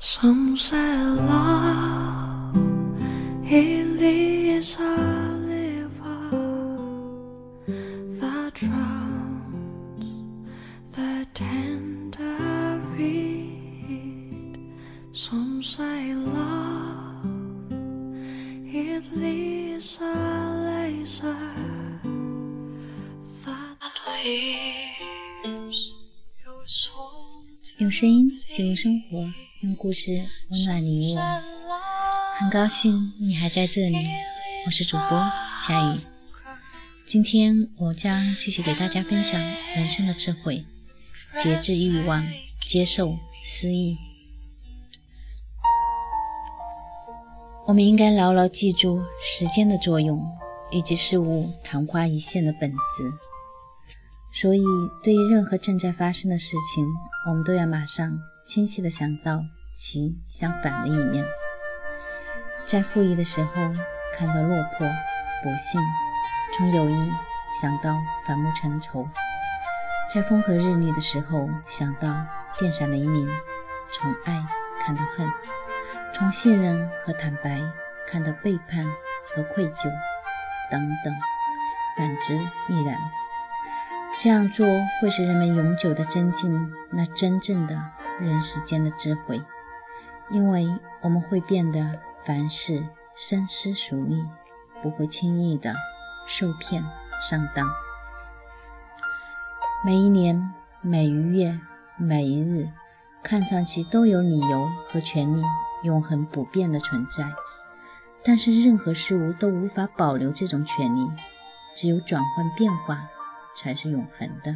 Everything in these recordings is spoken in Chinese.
Some say love it leaves a river that drowns the tender reed. Some say love it leaves a laser that leaves your soul. 用声音记录生活，用故事温暖你我。很高兴你还在这里，我是主播佳宇。今天我将继续给大家分享人生的智慧：节制欲望，接受失意。我们应该牢牢记住时间的作用，以及事物昙花一现的本质。所以，对于任何正在发生的事情，我们都要马上清晰的想到其相反的一面。在负义的时候，看到落魄、不幸；从友谊想到反目成仇；在风和日丽的时候，想到电闪雷鸣；从爱看到恨；从信任和坦白看到背叛和愧疚，等等。反之亦然。这样做会使人们永久地增进那真正的人世间的智慧，因为我们会变得凡事深思熟虑，不会轻易的受骗上当。每一年、每一月、每一日，看上去都有理由和权利永恒不变的存在，但是任何事物都无法保留这种权利，只有转换变化。才是永恒的。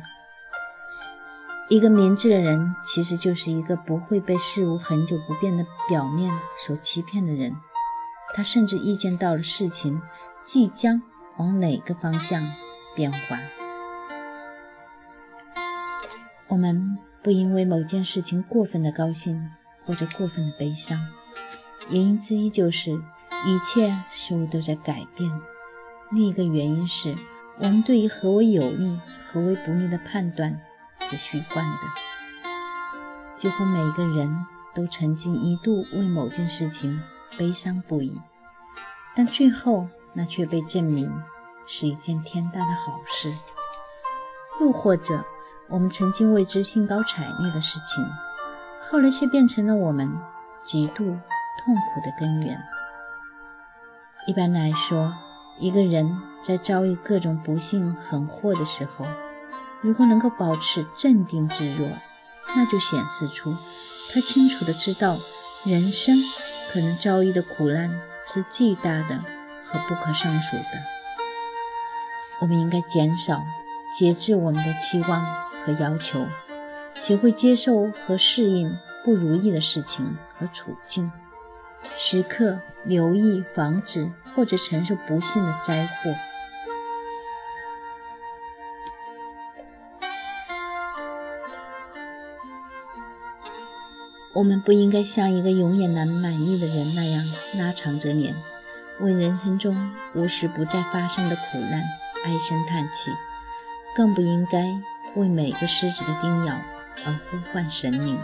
一个明智的人，其实就是一个不会被事物恒久不变的表面所欺骗的人。他甚至预见到了事情即将往哪个方向变化。我们不因为某件事情过分的高兴或者过分的悲伤，原因之一就是一切事物都在改变。另一个原因是。我们对于何为有利、何为不利的判断是虚幻的。几乎每个人都曾经一度为某件事情悲伤不已，但最后那却被证明是一件天大的好事。又或者，我们曾经为之兴高采烈的事情，后来却变成了我们极度痛苦的根源。一般来说，一个人在遭遇各种不幸横祸的时候，如果能够保持镇定自若，那就显示出他清楚地知道人生可能遭遇的苦难是巨大的和不可胜数的。我们应该减少、节制我们的期望和要求，学会接受和适应不如意的事情和处境。时刻留意防止或者承受不幸的灾祸。我们不应该像一个永远难满意的人那样拉长着脸，为人生中无时不在发生的苦难唉声叹气，更不应该为每个狮子的叮咬而呼唤神灵。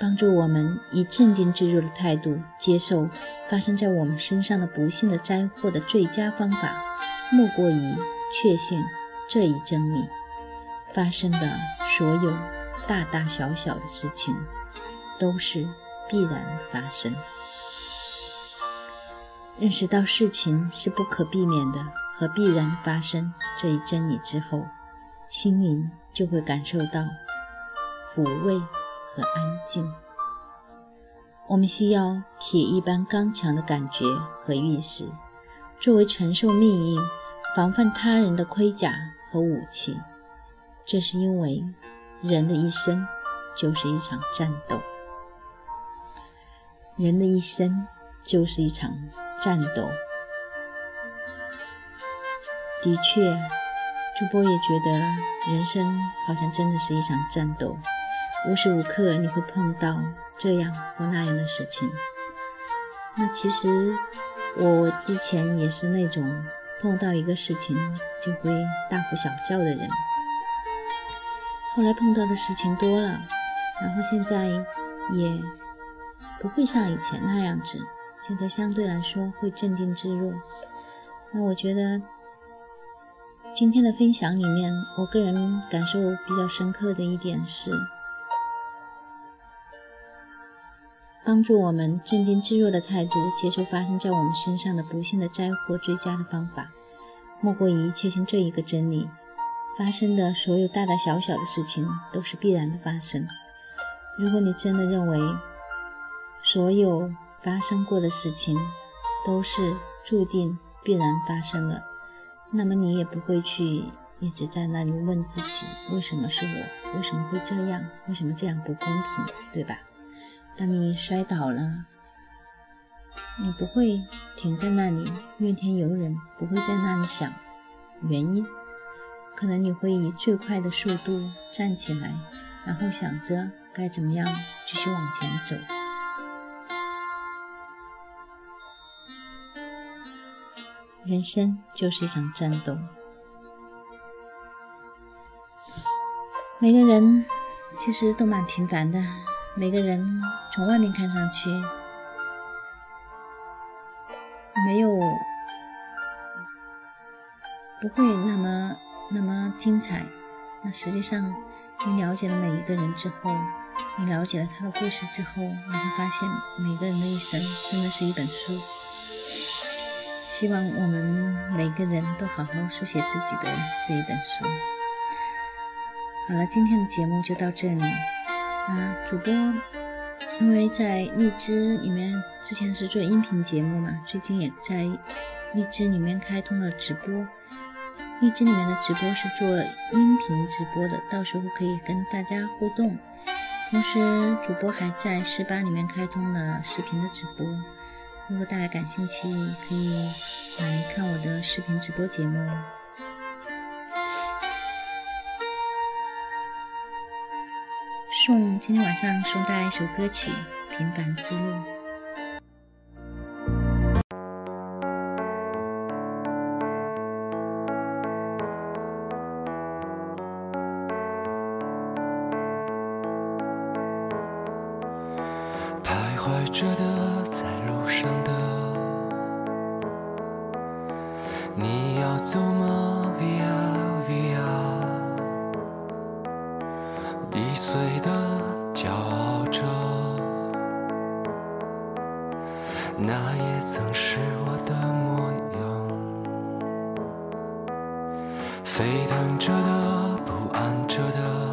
帮助我们以镇定自若的态度接受发生在我们身上的不幸的灾祸的最佳方法，莫过于确信这一真理：发生的所有大大小小的事情，都是必然发生。认识到事情是不可避免的和必然发生这一真理之后，心灵就会感受到抚慰。和安静，我们需要铁一般刚强的感觉和意识，作为承受命运、防范他人的盔甲和武器。这是因为人的一生就是一场战斗，人的一生就是一场战斗。的确，主播也觉得人生好像真的是一场战斗。无时无刻你会碰到这样或那样的事情。那其实我之前也是那种碰到一个事情就会大呼小叫的人。后来碰到的事情多了，然后现在也不会像以前那样子，现在相对来说会镇定自若。那我觉得今天的分享里面，我个人感受比较深刻的一点是，帮助我们镇定自若的态度，接受发生在我们身上的不幸的灾祸，最佳的方法，莫过于确信这一个真理：发生的所有大大小小的事情都是必然的发生。如果你真的认为所有发生过的事情都是注定必然发生了，那么你也不会去一直在那里问自己为什么是我，为什么会这样，为什么这样不公平，对吧？当你摔倒了，你不会停在那里怨天尤人，不会在那里想原因，可能你会以最快的速度站起来，然后想着该怎么样继续往前走。人生就是一场战斗，每个人其实都蛮平凡的。每个人从外面看上去没有不会那么那么精彩，那实际上你了解了每一个人之后，你了解了他的故事之后，你会发现每个人的一生真的是一本书。希望我们每个人都好好书写自己的这一本书。好了，今天的节目就到这里。啊，主播因为在荔枝里面之前是做音频节目嘛，最近也在荔枝里面开通了直播。荔枝里面的直播是做音频直播的，到时候可以跟大家互动。同时，主播还在十八里面开通了视频的直播。如果大家感兴趣，可以来看我的视频直播节目。送今天晚上送大家一首歌曲《平凡之路》。徘徊着的，那也曾是我的模样。沸腾着的，不安着的。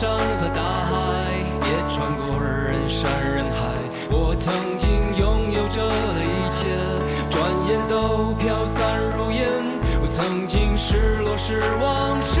山和大海，也穿过人山人海。我曾经拥有着的一切，转眼都飘散如烟。我曾经失落、失望、失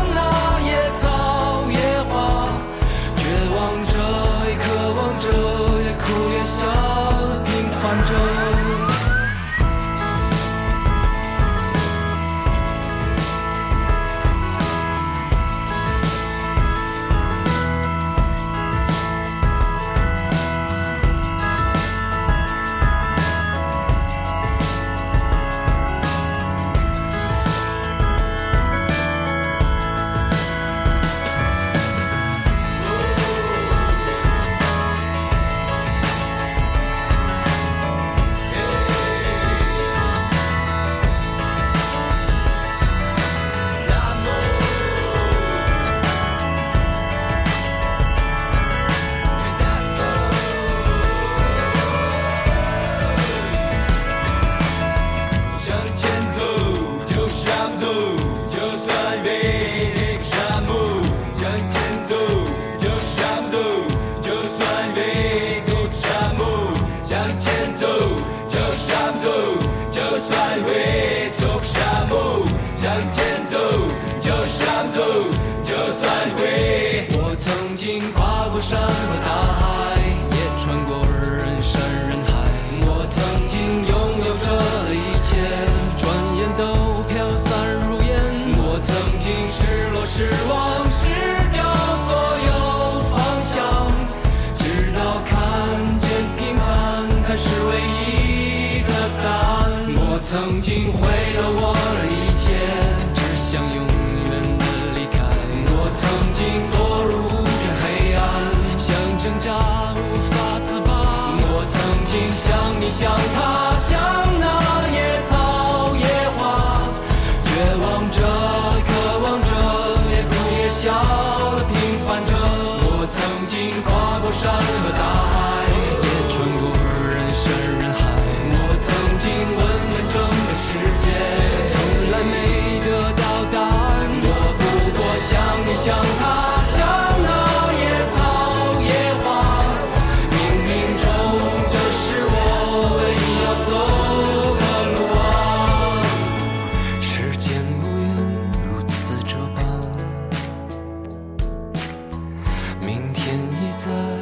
我曾经像你像他像在